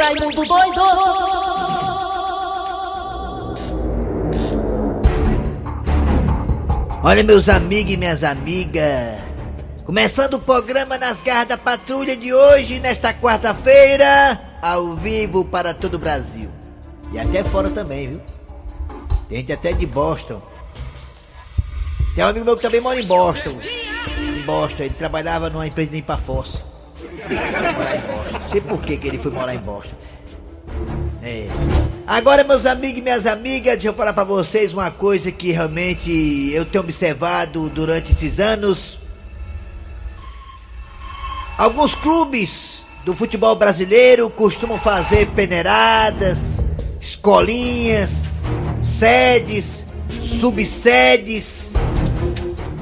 Raimundo doido! Olha, meus amigos e minhas amigas. Começando o programa nas garras da patrulha de hoje, nesta quarta-feira, ao vivo para todo o Brasil. E até fora também, viu? Tem gente até de Boston. Tem um amigo meu que também mora em Boston. Em Boston, ele trabalhava numa empresa de limpar Não sei por que, que ele foi morar em Boston. É. Agora, meus amigos e minhas amigas, deixa eu falar pra vocês uma coisa que realmente eu tenho observado durante esses anos. Alguns clubes do futebol brasileiro costumam fazer peneiradas, escolinhas, sedes, subsedes.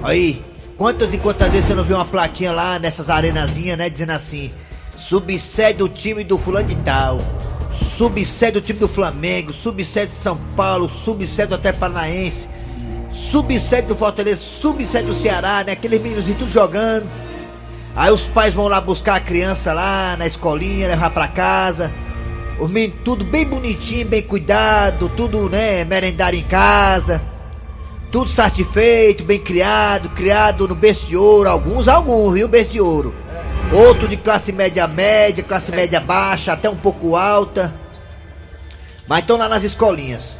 Aí, quantas e quantas vezes você não viu uma plaquinha lá nessas arenazinhas, né? Dizendo assim: subsede o time do fulano de tal, subsede o time do Flamengo, subsede São Paulo, subsede até Paranaense, subsede do Fortaleza, subsede do Ceará, né? Aqueles meninos tudo jogando. Aí os pais vão lá buscar a criança lá na escolinha, levar pra casa. Os meninos tudo bem bonitinho, bem cuidado, tudo, né, merendar em casa. Tudo satisfeito, bem criado, criado no berço de ouro, alguns, alguns, viu, berço de ouro. Outro de classe média média, classe média baixa, até um pouco alta. Mas estão lá nas escolinhas.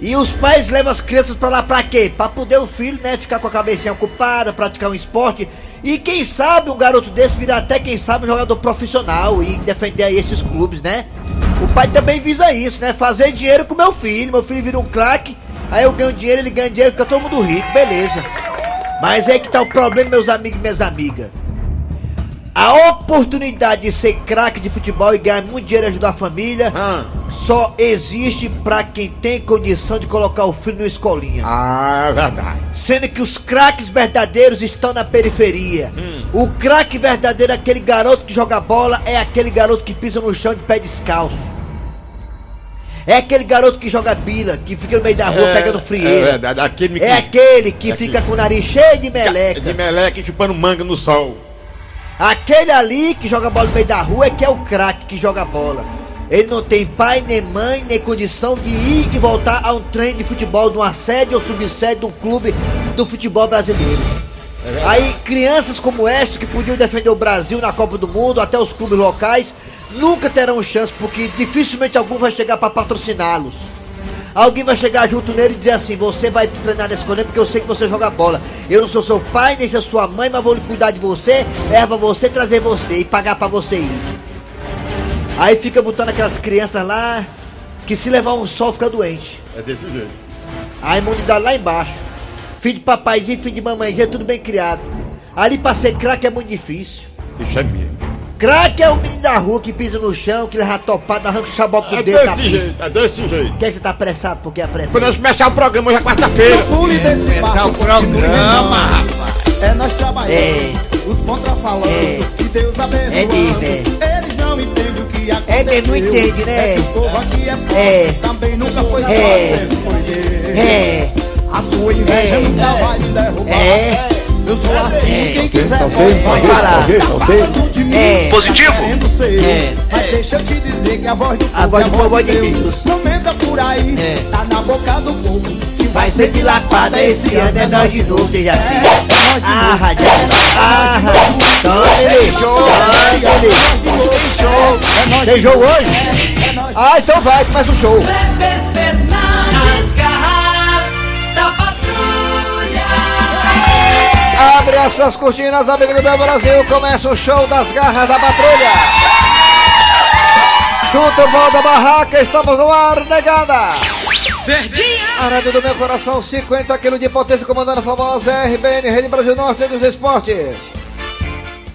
E os pais levam as crianças pra lá pra quê? Pra poder o filho, né, ficar com a cabecinha ocupada, praticar um esporte. E quem sabe um garoto desse virar até, quem sabe, um jogador profissional e defender aí esses clubes, né? O pai também visa isso, né? Fazer dinheiro com meu filho. Meu filho vira um craque, aí eu ganho dinheiro, ele ganha dinheiro, fica todo mundo rico, beleza. Mas aí que tá o problema, meus amigos e minhas amigas. A oportunidade de ser craque de futebol e ganhar muito dinheiro e ajudar a família Ah, só existe pra quem tem condição de colocar o filho na escolinha. ah, é verdade. Sendo que os craques verdadeiros estão na periferia. O craque verdadeiro, aquele garoto que joga bola, é aquele garoto que pisa no chão de pé descalço. É aquele garoto que joga bila, que fica no meio da rua É, pegando É frieira. verdade, aquele É aquele que É fica aquele- com o nariz cheio de meleca. De meleca e chupando manga no sol. Aquele ali que joga bola no meio da rua é que é o craque que joga bola. Ele não tem pai, nem mãe, nem condição de ir e voltar a um treino de futebol de uma sede ou subsede de um clube do futebol brasileiro. Aí crianças como esta que podiam defender o Brasil na Copa do Mundo, até os clubes locais, nunca terão chance, porque dificilmente algum vai chegar para patrociná-los. Alguém vai chegar junto nele e dizer assim: Você vai treinar nesse escolinha porque eu sei que você joga bola. Eu não sou seu pai, nem sou sua mãe, mas vou cuidar de você, erva você, trazer você e pagar pra você ir. Aí fica botando aquelas crianças lá que se levar um sol fica doente. É desse jeito. A imunidade lá embaixo. Filho de papaizinho, filho de mamãezinha, tudo bem criado. Ali pra ser craque é muito difícil. Isso é mesmo. Craque é o menino da rua que pisa no chão, que leva topado, arranca o chabope do É dedo da desse jeito, é desse jeito. Por que você tá apressado? Por que apressado? Quando nós começar o programa hoje é quarta-feira. Pule desse Começar o barco, programa, rapaz. É nós trabalhando, É. os contra falando, É. e Deus abençoando. É mesmo, Eles não entendem o que aconteceu. É mesmo, não entende, né? É que o povo aqui é pobre, É. também nunca foi só, É. sempre foi Deus. É, A sua inveja É. nunca vai me derrubar. É. Eu sou assim, É. quem quiser pode Pode falar. Tá falando É. tá Positivo? ser. É. Mas deixa eu te dizer que a voz do povo A voz é do povo é de Deus. Não menta por aí, É. tá na boca do povo. que vai ser dilapada esse ano, é nós de novo, desde assim. É, nós de Ah, novo. radial. Ah, radial. ele. show. Tem show. É nós Tem de jogo novo. hoje? É nós de Ah, então vai, começa o show. Abre as suas cortinas, amigo do meu Brasil. Começa o show das garras da patrulha. Chuta o pau da barraca, estamos no ar, negada. A rádio do meu coração, 50 quilos de potência, comandando a famosa RBN, Rede Brasil Norte dos Esportes.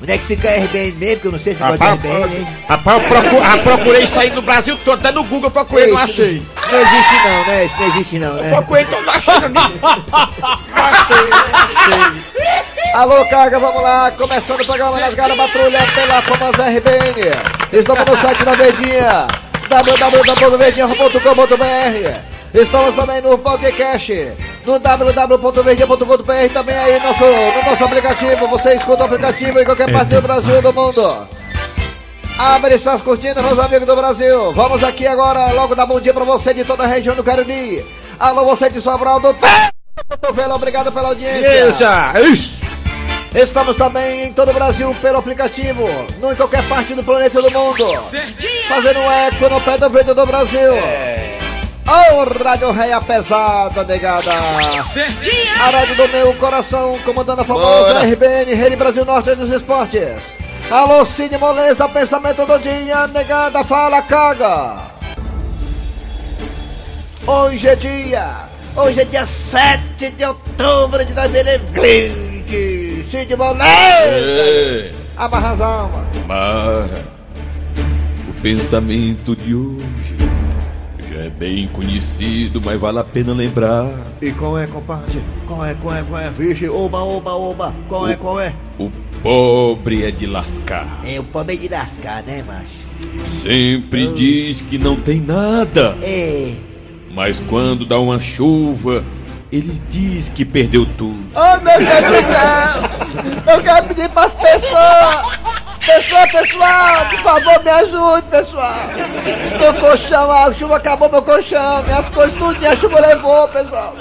Onde é que fica a RBN mesmo? Que eu não sei se gosta de Rapaz, RBN, hein? rapaz, eu procu- ah, procurei isso aí no Brasil todo, até no Google eu procurei, não Isso achei. Não existe não, né? Isso não existe não, né? Procurei, então não achei. Não achei, não achei. Alô, carga, vamos lá. Começando o programa nas garras patrulha pela famosa RBN. Estamos no site da Verdinha, www.verdinha.com.br. Estamos também no podcast, no www.verdinha.com.br. Também aí nosso, no nosso aplicativo. Você escuta o aplicativo em qualquer parte do Brasil e do mundo. Abre suas cortinas, meus amigos do Brasil. Vamos aqui agora, logo dar bom dia pra você de toda a região do Cariri. Alô, você de Sobral do Pé. Cotovelo, Obrigado pela audiência. Isso! Estamos também em todo o Brasil pelo aplicativo, não em qualquer parte do planeta do mundo. Fazendo um eco no pé do ouvido do Brasil. Ô, Rádio Reia Pesada, negada. A rádio do meu coração, comandando a famosa Bora. RBN, Rede Brasil Norte dos Esportes. Alô, Cine Moleza, pensamento do dia, negada, fala, caga. Hoje é dia, hoje é dia 7 de outubro de 2020. Cine Moleza, amarra as almas. mas o pensamento de hoje já é bem conhecido, mas vale a pena lembrar. E qual é, compadre? Qual é, qual é, qual é? Vixe, oba, oba, oba. Qual é, qual é? O pobre é de lascar. É o pobre de lascar, né, macho? Sempre diz que não tem nada, É. mas quando dá uma chuva, ele diz que perdeu tudo. Ô, meu Deus do céu! Eu quero pedir pras pessoas! Pessoa, pessoal, por favor, me ajude, pessoal! Meu colchão, a chuva acabou meu colchão, minhas coisas, tudo a chuva levou, pessoal!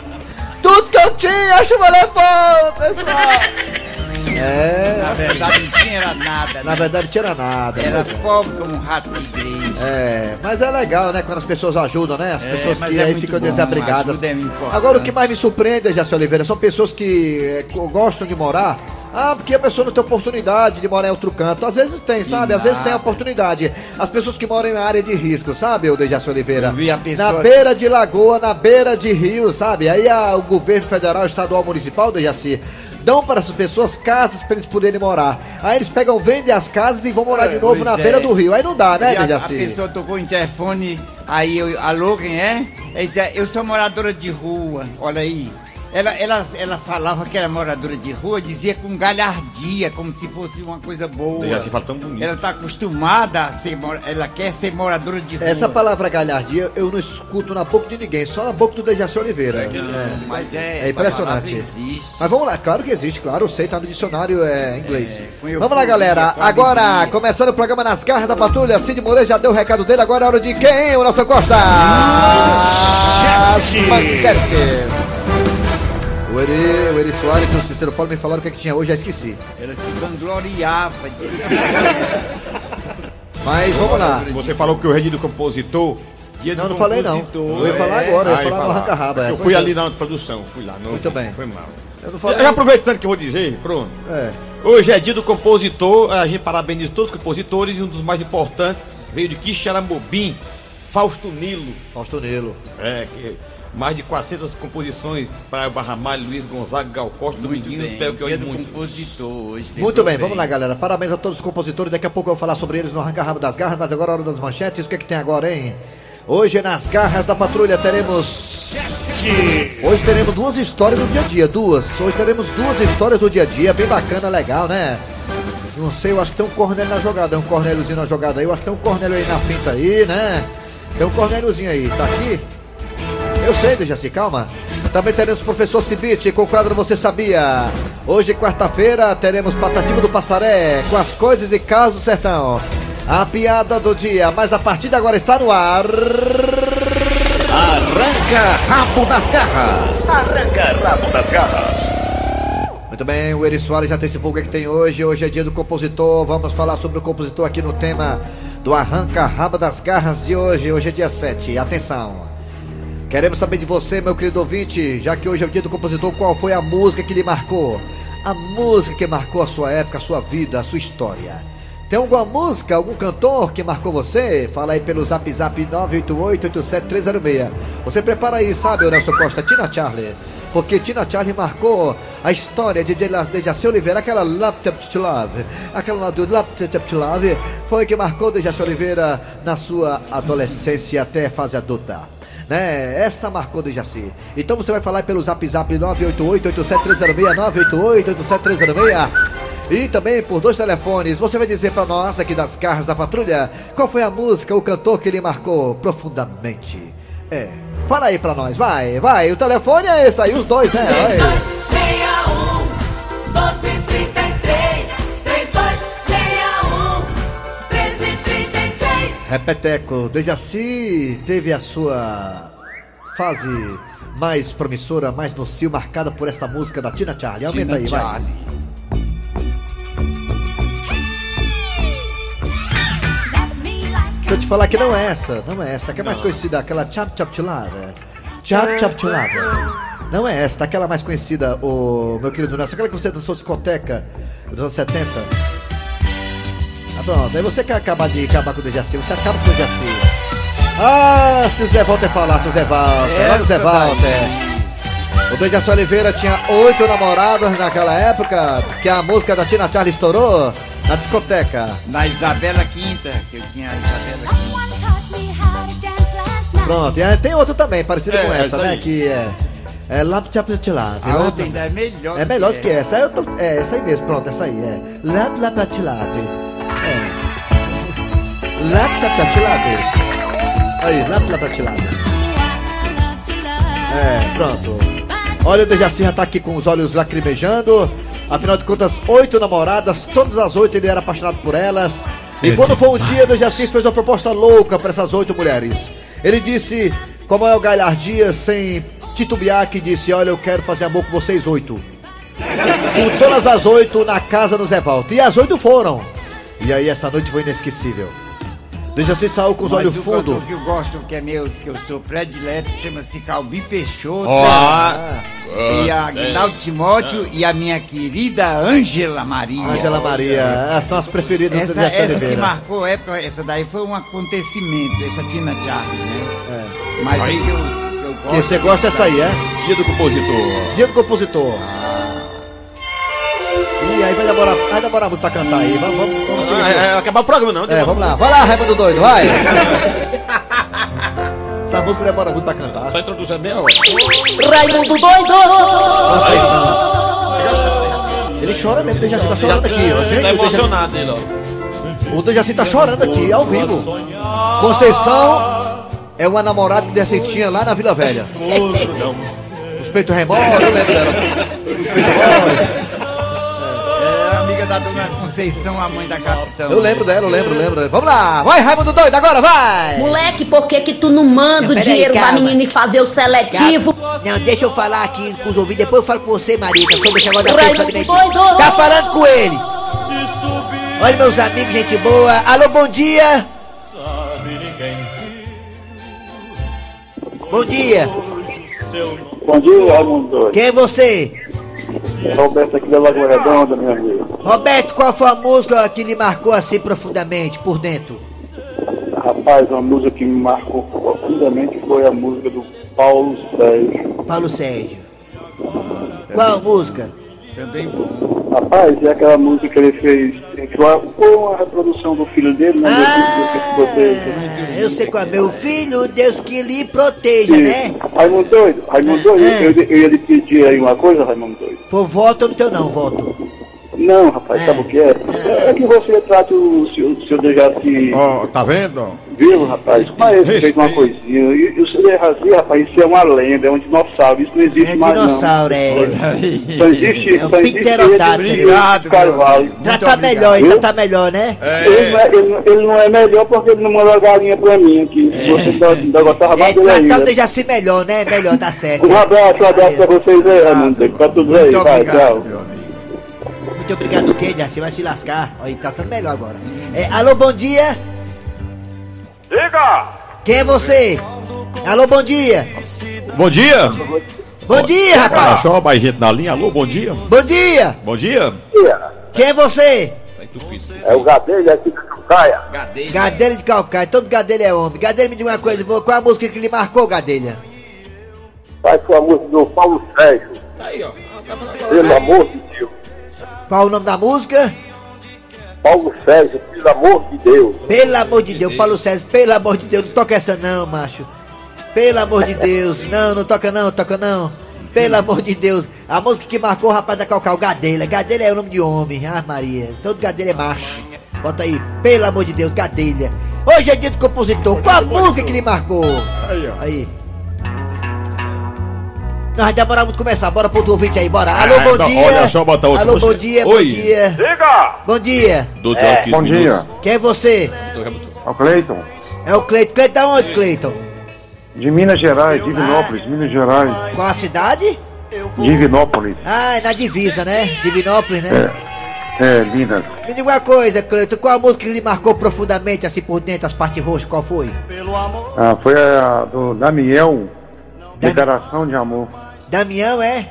Tudo que eu tinha, a chuva levou, pessoal! É, Na verdade não tinha nada, na né? verdade tira nada. Era né? pobre como um rato de igreja. É, mas é legal, né, quando as pessoas ajudam, né? As É, pessoas mas que é aí ficam bom, desabrigadas. é. Agora, o que mais me surpreende, Jaci Oliveira, são pessoas que é, gostam de morar. Ah, porque a pessoa não tem oportunidade de morar em outro canto. Às vezes tem, sabe? Às vezes tem a oportunidade. As pessoas que moram em área de risco, sabe, o Dejaci Oliveira? Eu vi a pessoa- Na beira de lagoa, na beira de rio, sabe? Aí a- o governo federal, estadual, municipal, Dejaci, dão para essas pessoas casas para eles poderem morar. Aí eles pegam, vendem as casas e vão morar de novo Pois na é. beira do rio. Aí não dá, né, a, a pessoa tocou o interfone, aí eu, alô, quem é? Dizia, eu sou moradora de rua, olha aí. Ela, ela, ela falava que era moradora de rua, dizia com galhardia, como se fosse uma coisa boa. Dejaci fala tão bonito. Ela tá acostumada a ser, ela quer ser moradora de rua. Essa palavra galhardia eu não escuto na boca de ninguém, só na boca do Dejaci Oliveira. É. Mas é, É impressionante. existe. Mas vamos lá, claro que existe, claro, eu sei, tá no dicionário é, inglês. eu vamos lá, galera. Agora, começando o programa Nas Garras da Patrulha, Cid Moreira já deu o recado dele, agora é hora de quem, o nosso Costa? As manchetes. O Eri, o Eri Soares e o Cícero Paulo me falaram o que, é que tinha hoje, já esqueci. Ela se vangloriava de Mas vamos lá. Você falou que o rei do compositor. Dia Não, do não falei não. Eu ia falar é. agora, eu ia Ah, falar no falar. arranca-raba. é. Eu fui ali na produção, fui lá. Não, Muito bem. Foi mal. Eu não falei. já aproveitando que eu vou dizer, pronto. É. Hoje é dia do compositor, a gente parabeniza todos os compositores e um dos mais importantes veio de Quixaramobim, Fausto Nilo. Fausto Nilo. É, que mais de 400 composições para Barramalho, Luiz Gonzaga, Gal Costa, Dominguinho, bem, Theo dia que do muito. compositor. Muito lembrou bem, vamos lá, galera. Parabéns a todos os compositores. Daqui a pouco eu vou falar sobre eles no Arranca Rabo das Garras, mas agora é hora das manchetes. O que é que tem agora, hein? Hoje nas garras da patrulha teremos. Hoje teremos duas histórias do dia a dia, duas. Hoje teremos duas histórias do dia a dia, bem bacana, legal, né? Não sei, eu acho que tem um Cornélio na jogada, é um Cornéliozinho na jogada aí. Eu acho que tem um Cornélio aí na finta aí, né? Tem um Cornéliozinho aí, tá aqui? Eu sei, Dejaci, calma. Também teremos o professor Cibite com o quadro Você Sabia. Hoje, quarta-feira, teremos Patativa do Passaré com as coisas e casos do sertão. A piada do dia, mas a partir de agora está no ar. Arranca rabo das garras. Arranca rabo das garras. Muito bem, o Eri Soares já antecipou o que, é que tem hoje. Hoje é dia do compositor. Vamos falar sobre o compositor aqui no tema do Arranca Rabo das Garras de hoje. Hoje é dia 7. Atenção. Queremos saber de você, meu querido ouvinte, já que hoje é o dia do compositor, qual foi a música que lhe marcou? A música que marcou a sua época, a sua vida, a sua história. Tem alguma música, algum cantor que marcou você? Fala aí pelo zap zap 988-87306. Você prepara aí, sabe, Nelson Costa, Tina Charlie. Porque Tina Charlie marcou a história de Dejaci Oliveira, aquela Laptop to Love. Aquela do Laptop to Love foi que marcou Dejaci Oliveira na sua adolescência até fase adulta né? Esta marcou do Jaci. Então você vai falar pelo zap zap 988-87306, 988-87306. E também por dois telefones, você vai dizer para nós aqui das carras da patrulha qual foi a música, o cantor que lhe marcou profundamente. É, fala aí pra nós, vai, vai. O telefone é esse aí, os dois, né? Vai. 3261 1233 3261 1333 Repeteco, Dejaci teve a sua fase mais promissora, mais nociva, marcada por esta música da Tina Charlie. Aumenta Tina aí, vai. Charlie. Deixa eu te falar que não é essa, não é essa, que é mais conhecida, aquela Chap Chap Chulada. Chap Chap Chulada. Não é essa, aquela mais conhecida, o meu querido Nelson, aquela que você dançou discoteca dos anos 70. Ah, pronto, aí você quer acabar de acabar com o Dejaci, você acaba com o Dejaci. Ah, se o Zé Walter falar, se o Zé Walter, olha o Zé Walter. O Dejaci Oliveira tinha oito namoradas naquela época, que a música da Tina Charlie estourou na discoteca. Na Isabela Quinta, que eu tinha a Isabela Quinta. Pronto, e tem outro também, parecido É, com essa, essa né? aí. Que é. É Lap Chap Chilap. A outra ainda é melhor. É melhor do que essa. Eu tô- é, essa aí mesmo, pronto, essa aí. É. Lap Lap Chilap. É. Lap Lap Chilap. Aí, Lap Lap Chilap. É, pronto. Olha, o Dejaci já tá aqui com os olhos lacrimejando. Afinal de contas, oito namoradas, todas as oito ele era apaixonado por elas. E quando foi um dia, o Dejaci fez uma proposta louca para essas oito mulheres. Ele disse, com a maior galhardia, sem titubear, que disse: Olha, eu quero fazer amor com vocês oito. Com todas as oito na casa do Zé Valto. E as oito foram. E aí essa noite foi inesquecível. Dejaci saiu com os olhos Mas o fundos. cantor que eu gosto, que é meu, que eu sou predileto, chama-se Calbi Peixoto. Ó. E a Aguinaldo Timóteo e a minha querida Ângela Maria. Angela Maria, são as preferidas do Essa, Dejaci essa que marcou a época, essa daí foi um acontecimento, essa Tina Charlie, né? É. Mas Aí. o que eu, que eu gosto. Que você gosta dessa aí, é? Dia do compositor. Dia do compositor. Ih, aí vai demorar, vai demorar muito pra cantar aí. Vamos, vamos, vamos. Ah, é, é, acabar o programa não. É, vamos lá. Vai lá, Raimundo Doido, vai. Essa música demora muito pra cantar. Só introduzir bem, ó. Raimundo doido! Ele chora mesmo, o Dejaci tá chorando aqui, ó. Gente, Tá emocionado ele, ó. o Dejaci tá chorando aqui, ao vivo. Conceição é uma namorada que o Dejaci tinha lá na Vila Velha. Os peitos remora, eu lembro dela. Os peitos remora. Amiga da dona Conceição, a mãe da capitã. Eu lembro dela, eu lembro, lembro. Vamos lá, vai, Raimundo Doido, agora vai! Moleque, por que que tu não manda o dinheiro pra calma. menina e fazer o seletivo? Não, deixa eu falar aqui com os ouvidos, depois eu falo com você, Marita, sobre esse negócio da de doido! Tá falando com ele! Olha, meus amigos, gente boa. Alô, bom dia! Bom dia! Bom dia, Raimundo Doido. Quem é você? Roberto aqui da Lagoa Redonda, meu amigo. Roberto, qual foi a música que lhe marcou assim profundamente, por dentro? Rapaz, uma música que me marcou profundamente foi a música do Paulo Sérgio. Paulo Sérgio. Qual a música? Também bom. Rapaz, é aquela música que ele fez, foi uma reprodução do filho dele, né? Deus que proteja. Ah, eu sei qual é. Meu filho, Deus que lhe proteja, né? Isso. Raimundo Doido, Raimundo Doido, É. eu, eu ia lhe pedir aí uma coisa, Raimundo Doido. Por voto ou no teu não, voto? Não, rapaz, É. sabe o que é? É que você trata o seu, seu Dejaci Ó, tá vendo? vivo, rapaz. Mas ele fez uma coisinha. E, e o seu Dejaci, rapaz, isso é uma lenda, é um dinossauro. Isso não existe É mais, não. dinossauro, é. Só existe, É um só existe pterodáctilo. ele, Obrigado, Carvalho. Muito tá melhor, então Viu? tá melhor, né? Ele, não é, ele, ele não é melhor porque ele não mandou a galinha pra mim aqui. Você ainda, ainda gostava É, mais dele tratar o. Dejaci melhor, né? Melhor, tá certo. Um abraço, um abraço pra vocês aí, Raimundo. Tá tudo aí, Muito vai, tchau. Muito obrigado, o quê, Dejaci? Vai se lascar. Olha, tá tão melhor agora. É, alô, bom dia. Diga! Quem é você? Alô, bom dia. Bom dia! Bom dia, rapaz. Achou mais gente na linha? Alô, bom dia! Bom dia. Bom dia! Quem é você? É o Gadelho aqui da Caia. Gadelha de calcaia. Todo gadelha é homem. Gadelha, me diga uma coisa. vou- Qual a música que lhe marcou, Gadelha? Faz com a música do Paulo Sérgio. Pelo amor de Deus. Qual o nome da música? Paulo Sérgio, pelo amor de Deus. Pelo amor de Deus, Paulo Sérgio, pelo amor de Deus, não toca essa não, macho. Pelo amor de Deus, não, não toca não, toca não. Pelo amor de Deus, a música que marcou o rapaz da Calcal, Gadelha. Gadelha é o nome de homem, ah Maria. Todo Gadelha é macho. Bota aí, pelo amor de Deus, Gadelha. Hoje é dia do compositor, qual a música que lhe marcou? Aí. Não vai demorar muito começar, bora pro outro ouvinte aí, bora. Alô, bom então, dia. olha só, botar outro Alô, bom dia, Oi. bom dia. Diga! Bom dia. 15 bom minutos. dia. Quem é você? É o Cleiton, É o Cleiton. Cleiton da onde, Cleiton? de Minas Gerais, Divinópolis, Minas Gerais. Qual a cidade? Divinópolis. Ah, é na divisa, né? Divinópolis, né? É, Minas. Me diga uma coisa, Cleiton. Qual a música que lhe marcou profundamente, assim, por dentro, as partes roxas? Qual foi? Ah, foi a do Daniel, Declaração de Amor. Damião, é?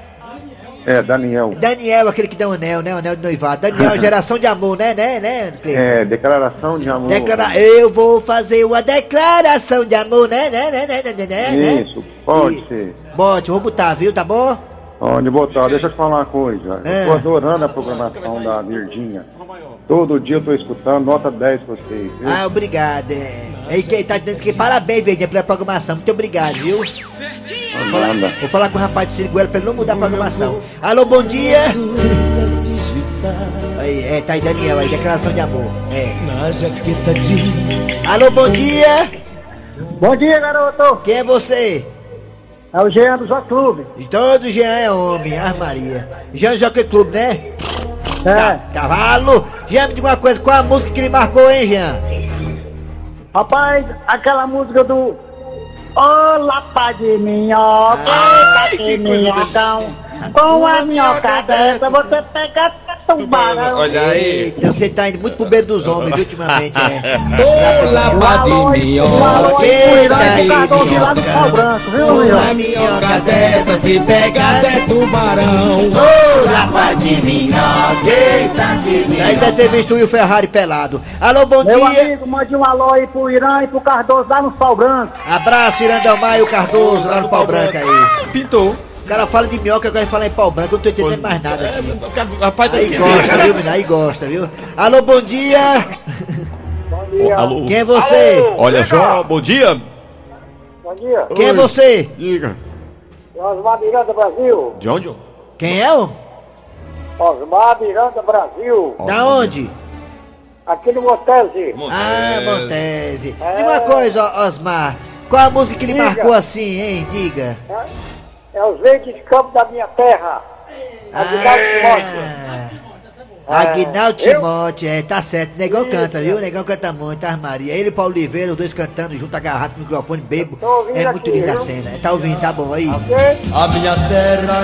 É, Daniel. Daniel, aquele que dá o anel, né? O anel de noivado. Daniel, geração de amor, né? Né, né, Cleiton? É, Declaração de Amor. Declara... Eu vou fazer uma declaração de amor, né? né, né, né, né, né, né? Isso, pode E- ser. Bote, vou botar, viu? Tá bom? Pode botar, deixa eu te falar uma coisa. É. Eu tô adorando a programação da Virdinha. Todo dia eu tô escutando, nota 10 pra vocês. viu? Ah, obrigado. É. Aí que tá dizendo que parabéns, Verdinha, pela programação. Muito obrigado, viu? Vou falar, vou falar com o rapaz do Ciriguela pra ele não mudar a programação. Alô, bom dia! Aí, é, tá aí Daniel, aí, declaração de amor. É. Alô, bom dia! Bom dia, garoto. Quem é você? É o Jean do Jockey Clube. Todo Jean é homem, ah Maria. Jean Jockey Clube, né? É. Cavalo! Jean, me diga uma coisa, qual a música que ele marcou, hein, Jean? Rapaz, aquela música do Ô lapa de minhoca, eita de minhocão. Com a minhoca dessa você pega tubarão. Olha aí. Então você tá indo muito pro beiro dos homens, viu, ultimamente, é. Lapa de minhoca. Eita, Eita, Cardoso lá do minhoca. Pau Branco, viu, Uma minhoca dessa se pegar é tubarão. Ô, lapa de minhoca, eita de minhoca. Aí deve ter visto o Will Ferrari pelado. Alô, bom Meu dia. amigo, mande um alô aí pro Irã e pro Cardoso lá no Pau Branco. Abraço, Irandelmar e o Cardoso, lá no pau branco aí. Pintou. O cara fala de minhoca, agora fala em pau branco, eu não tô entendendo mais nada aqui. Rapaz, tá Aí gosta, viu, menino? Aí gosta, viu? Alô, bom dia! Alô. Quem é você? Olha só, bom dia. Bom dia. Quem é você? Diga. Osmar Miranda Brasil. De onde? Quem é o? Osmar Miranda Brasil. Da onde? Aqui no Montese. Ah, Montese. Diga uma coisa, Osmar. Qual a música que lhe Diga. marcou assim, hein? Diga. É os verdes campos da minha terra. Aguinaldo Timóteo. Ah, Aguinaldo eu- Timóteo, é, tá certo. Negão canta, viu? Negão canta muito, as Maria. Ele e Paulo Oliveira, os dois cantando junto, agarrado no microfone, bebo. É muito aqui, linda a cena. Tá ouvindo, tá bom aí? Ok? A minha terra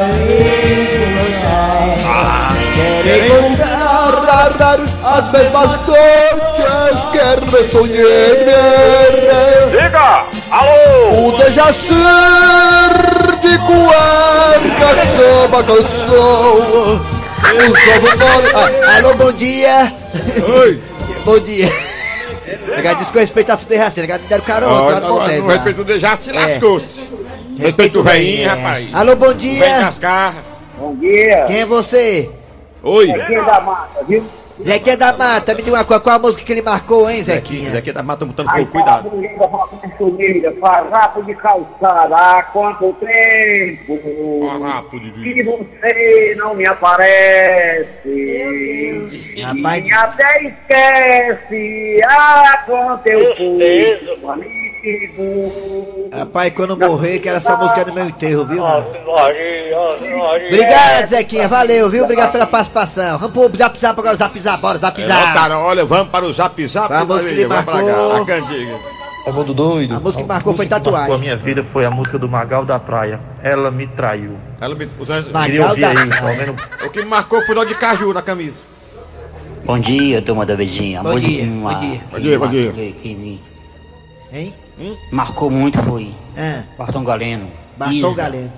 Quero encontrar as mesmas coisas que me sonhei. Diga! Alô! O deja ser de cueca samba canção. O samba mora. Ah, Alô, bom dia! Oi. Bom dia! Negado disse que eu respeito a sua derraceira, negado deram lá no lá. respeito do já se É. lascou-se. Respeito o velhinho, é. rapaz. Alô, bom Vem dia! nas carras. Bom dia. Quem é você? Oi. Aqui da mata, viu? Zequinha da Mata, me diga uma coisa, qual a música que ele marcou, hein, Zequinha? Zequinha da Mata botando fogo, cuidado. Farrapo de calçada, há quanto tempo Farrapo de que você não me aparece? Rapaz. E até esquece, ah, quanto eu fui um amigo. Rapaz, quando eu morrer, quero essa música no meu enterro, viu? mano? Obrigado, Zequinha, valeu, viu? Obrigado pela participação. Vamos pro zap zap agora, zap zap, bora, zap É, zap. botaram, olha, vamos para o zap zap. Vamos, vai que marcou. a cantiga. É mundo doido. A música que marcou foi música que tatuagem. marcou a minha vida foi a música do Magal da Praia. Ela me traiu. Ela me, Magal da Praia. o que me marcou foi o nó de caju na camisa. Bom dia, turma da Vedinha. A Bom música dia, que bom dia. que Bom dia, bom dia. Que, que me Hein? marcou muito foi Ah, Bartão Galeno. Bartol Isa. Galeno.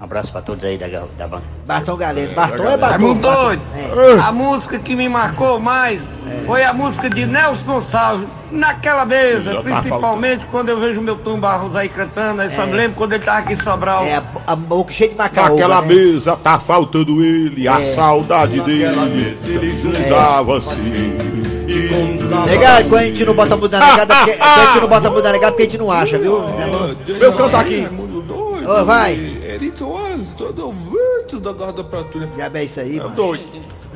Um abraço pra todos aí da, da banda. Bartol Galeno. Bartol é Bartol. Raimundo Bartol. doido. É. A música que me marcou mais foi a música de Nelson Gonçalves, naquela mesa, Já tá principalmente quando eu vejo meu Tom Barros aí cantando, aí só me lembro quando ele tava aqui em Sobral. É, a, boca cheia de macaúba, Naquela né? mesa tá faltando ele, a É. saudade dele. Ele assim. Negado, quando a gente não bota a muda negada, porque, quando a gente não bota a muda negada, porque a gente não acha, viu? Meu canto aqui. Ô, vai. Erito Horas, todo vento da guarda pra tu. Já é isso aí, mano.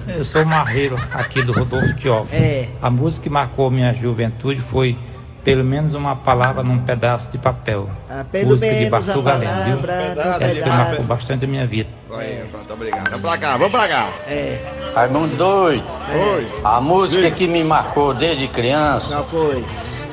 Eu sou o Marreiro, aqui do Rodolfo Tioff. É. A música que marcou minha juventude foi Pelo menos uma palavra num pedaço de papel. Ah, pelo música de menos Bartol Galeno, viu? Essa que marcou bastante a minha vida. Aí, pronto, obrigado. Vamos pra cá, vamos pra cá. É. Raimundo doido. Oi. A música que me marcou desde criança Qual foi?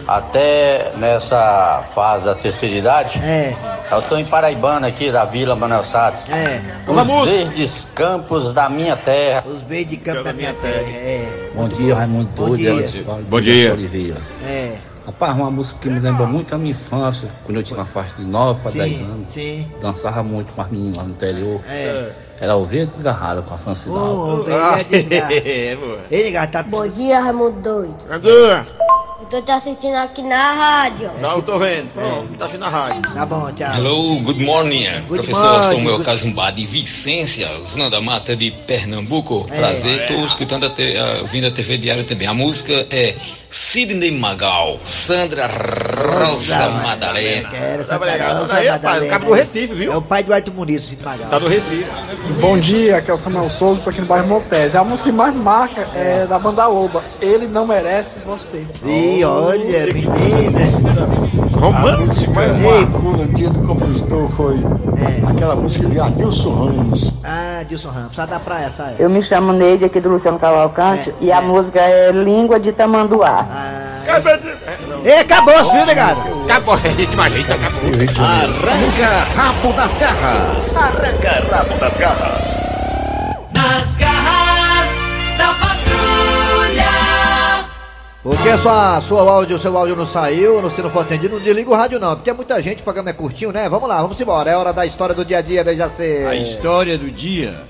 até nessa fase da terceira idade. É. Eu tô em Paraibana aqui, da Vila Manuel Sato. É. Os verdes campos da minha terra. Os verdes campos da minha terra. É. Bom dia, Raimundo Bom Doido. dia. Bom Dias dia. Oliveira. É. Rapaz, uma música que me lembra muito a minha infância, quando eu tinha uma faixa de 9 para 10 Sim, anos. sim. Dançava muito com as meninas lá no interior. É. Era ovelha desgarrada com a Francidal. Ô, velho, desgraça. Ei, desgraça, tá... Bom dia, Raimundo Doido. Cadê? Eu tô te assistindo aqui na rádio. Não, eu tô vendo. Pronto, tá assistindo na rádio. Tá bom, tchau. Hello, good morning. Good Professor morning, Samuel good- Casumbá de Vicência, Zona da Mata de Pernambuco. É. Prazer, tô escutando a te, ah, ouvindo a TV Diário também. A música é Sidney Magal, Sandra Rosa Madalena. Quero Tá obrigado. Rosa Aí, Madalena. o cabo do Recife, viu? É o pai do Arthur Muniz, Cid Magal. Tá do Recife. Bom dia, aqui é o Samuel Souza, tô aqui no bairro Montese. A música que mais marca é da banda Loba. Ele não merece você. Ih, olha, menina. Romântico, Ei, O dia do compositor foi aquela música de Adilson Ramos. Ah, Dilson Ramos, sai da praia, sai. Eu me chamo Neide aqui do Luciano Cavalcante e a música é Língua de Tamanduá. Ei, acabou, viu, negado? Acabou, a gente imagina, acabou. Arranca rabo das garras. Arranca rabo das garras. Nas garras da. Porque sua, sua áudio, seu áudio não saiu, você não for atendido, não desliga o rádio não, porque é muita gente, o programa é curtinho, né? Vamos lá, vamos embora, é hora da história do dia a dia da Jaci. A história do dia.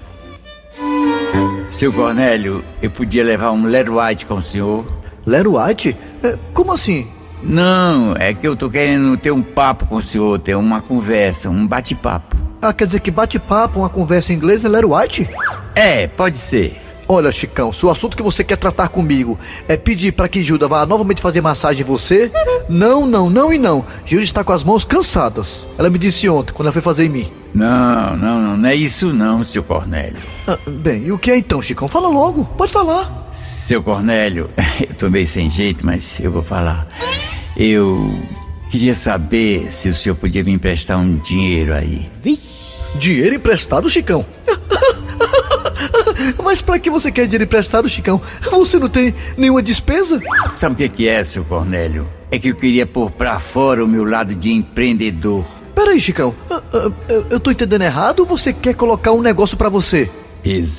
Seu Cornélio, eu podia levar um Lero White com o senhor? Lero White? É, como assim? Não, é que eu tô querendo ter um papo com o senhor, ter uma conversa, um bate-papo. Ah, quer dizer que bate-papo, uma conversa em inglês é Lero White? É, pode ser. Olha, Chicão, se o assunto que você quer tratar comigo é pedir para que Gilda vá novamente fazer massagem em você, não, não, não e não. Gilda está com as mãos cansadas. Ela me disse ontem, quando ela foi fazer em mim. Não, não, não, não é isso não, seu Cornélio. Ah, bem, e o que é então, Chicão? Fala logo, pode falar. Seu Cornélio, eu tô meio sem jeito, mas eu vou falar. Eu queria saber se o senhor podia me emprestar um dinheiro aí. Dinheiro emprestado, Chicão? Mas pra que você quer dinheiro emprestado, Chicão? Você não tem nenhuma despesa? Sabe o que que é, seu Cornélio? É que eu queria pôr pra fora o meu lado de empreendedor. Peraí, Chicão. ah, ah, eu- tô entendendo errado ou você quer colocar um negócio pra você?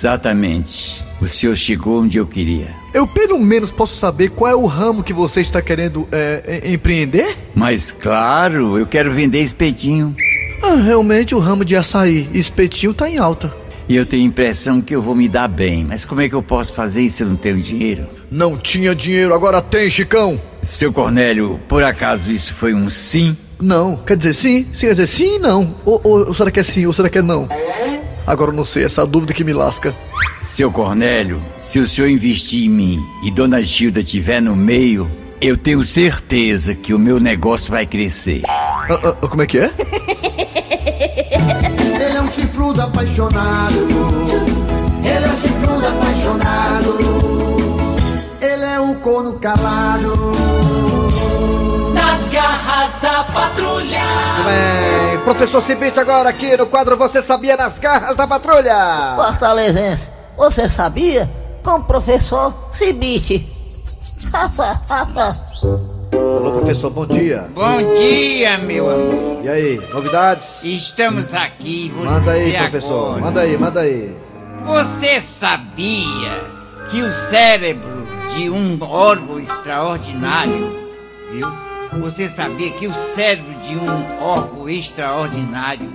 Exatamente. O senhor chegou onde eu queria. Eu pelo menos posso saber qual é o ramo que você está querendo é, em- empreender? Mas claro, eu quero vender espetinho. Ah, realmente o ramo de açaí e espetinho tá em alta. E eu tenho a impressão que eu vou me dar bem. Mas como é que eu posso fazer isso se eu não tenho dinheiro? Não tinha dinheiro, agora tem, Chicão. Seu Cornélio, por acaso isso foi um sim? Não, quer dizer sim? Sim, quer dizer sim e não. Ou, ou, ou será que é sim ou será que é não? Agora eu não sei, essa dúvida que me lasca. Seu Cornélio, se o senhor investir em mim e Dona Gilda estiver no meio, eu tenho certeza que o meu negócio vai crescer. Ah, ah, como é que é? Ele é um chifrudo apaixonado. Ele é um chifrudo apaixonado. Ele é um corno calado. Nas garras da patrulha. Bem, professor Cibite agora aqui no quadro Você Sabia nas Garras da Patrulha. Fortalezense, você sabia? Com o professor Cibite. Alô, professor, bom dia. Bom dia, meu amigo. E aí, novidades? Estamos aqui, vou Manda aí, professor, agora. manda aí, manda aí. Você sabia que o cérebro de um órgão extraordinário, viu? Você sabia que o cérebro de um órgão extraordinário,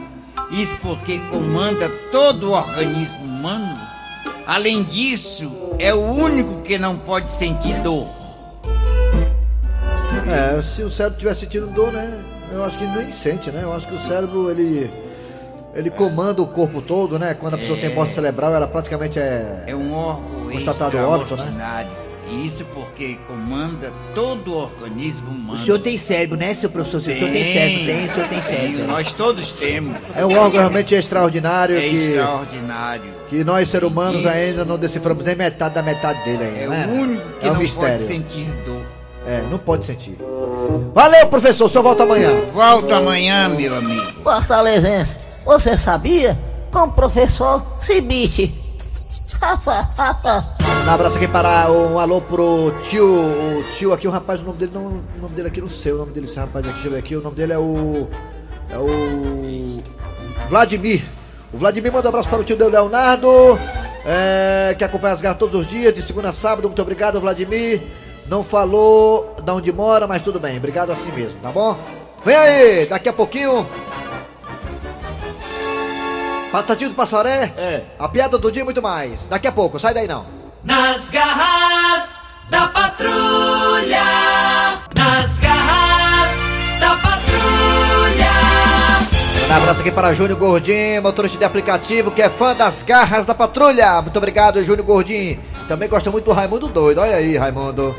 isso porque comanda todo o organismo humano, além disso, é o único que não pode sentir dor. É, se o cérebro estiver sentindo dor, né? Eu acho que ele nem sente, né? Eu acho que o cérebro, ele. Ele comanda o corpo todo, né? Quando a pessoa É. tem morte cerebral, ela praticamente é. É um órgão Constatado óbito, né? extraordinário. E isso porque comanda todo o organismo humano. O senhor tem cérebro, né, seu professor? O senhor tem cérebro, tem, o senhor tem cérebro. Nós todos temos. É um órgão realmente extraordinário É que. extraordinário. Que nós, seres humanos, Isso. ainda não deciframos nem metade da metade dele ainda, É né? o único que é um não mistério. pode sentir dor. É, não pode sentir. Valeu, professor, o senhor volta amanhã. Volto amanhã, meu amigo. Fortalezense, você sabia? com o professor Cibiche. Um abraço aqui para um alô pro tio, o tio aqui, o rapaz, o nome dele não, o nome dele aqui não sei, o nome dele, esse rapaz aqui, deixa eu ver aqui, o nome dele é o é o Vladimir. O Vladimir manda um abraço para o tio dele, Leonardo, é, que acompanha as garras todos os dias, de segunda a sábado. Muito obrigado, Vladimir. Não falou de onde mora, mas tudo bem, obrigado assim mesmo, tá bom? Vem aí, daqui a pouquinho. Batatinho do Passaré? É. A piada do dia e muito mais. Daqui a pouco, sai daí não. Nas garras da patrulha. Nas garras da patrulha. Um abraço aqui para Júnior Gordinho, motorista de aplicativo, que é fã das garras da patrulha. Muito obrigado, Júnior Gordinho. Também gosta muito do Raimundo Doido. Olha aí, Raimundo.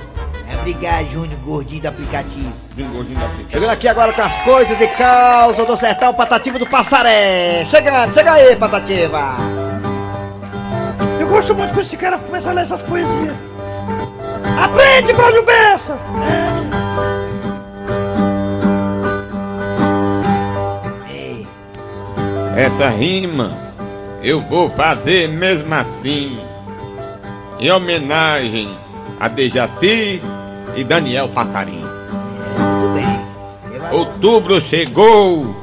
É, obrigado, Júnior Gordinho do aplicativo. Júnior Gordinho do aplicativo. Chegando aqui agora com as coisas e causas do sertão patativo do Passaré. Chegando, chega aí, Patativa. Eu gosto muito quando esse cara começa a ler essas poesias. Aprende, Braulio Bessa! Essa rima eu vou fazer mesmo assim, em homenagem a Dejaci e Daniel Passarinho. Muito bem. Outubro chegou,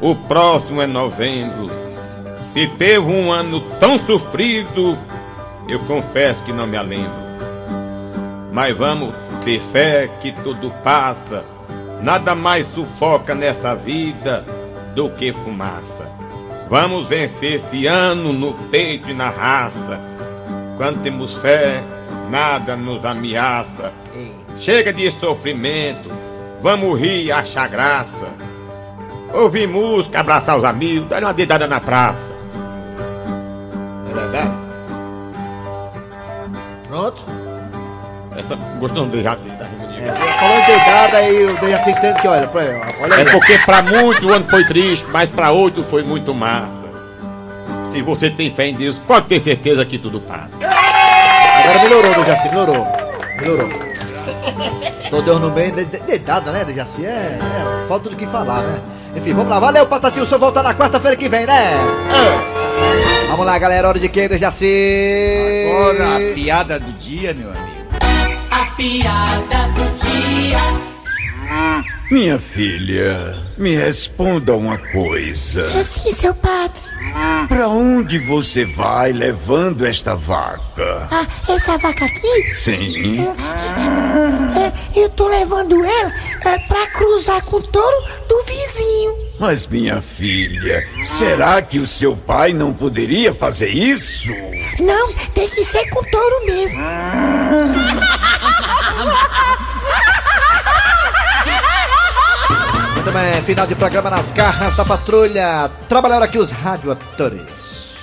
o próximo é novembro. Se teve um ano tão sofrido, eu confesso que não me lembro. Mas vamos ter fé que tudo passa. Nada mais sufoca nessa vida do que fumaça. Vamos vencer esse ano no peito e na raça. Quando temos fé, nada nos ameaça. Chega de sofrimento, vamos rir e achar graça. Ouvir música, abraçar os amigos, dar uma dedada na praça. É verdade? Pronto? Essa gostou do da rima de É, falou em dedada aí o Dejaci entende que olha, pra, olha aí. É porque pra muitos o ano foi triste, mas pra outros foi muito massa. Se você tem fé em Deus, pode ter certeza que tudo passa. Agora melhorou, Dejaci, melhorou. Melhorou. Tô Deus no meio, de- de- dedada, né, Dejaci? É, é, falta do que falar, né? Enfim, vamos lá. Valeu, Patatinho, só voltar na quarta-feira que vem, né? Vamos lá, galera, hora de quem, Dejaci? Agora a piada do dia, meu amigo. A piada do dia. Minha filha, me responda uma coisa. É sim, seu padre. Pra onde você vai levando esta vaca? Ah, essa vaca aqui? Sim. É, eu tô levando ela é, pra cruzar com o touro do vizinho. Mas minha filha, será que o seu pai não poderia fazer isso? Não, tem que ser com o touro mesmo. Muito bem, final de programa nas garras da patrulha. Trabalharam aqui os radioatores.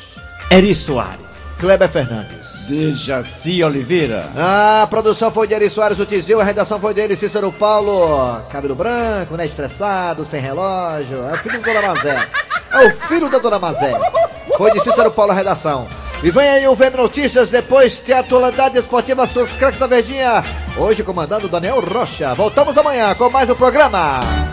Eri Soares, Kleber Fernandes. Dejaci Oliveira. A produção foi de Eri Soares, o Tizil, a redação foi dele, Cícero Paulo. Cabelo branco, né? Estressado, sem relógio. É o filho da Dona Mazé. É o filho da Dona Mazé. Foi de Cícero Paulo a redação. E vem aí o VM Notícias, depois tem atualidades esportivas com os craques da Verdinha. Hoje comandando Daniel Rocha. Voltamos amanhã com mais um programa.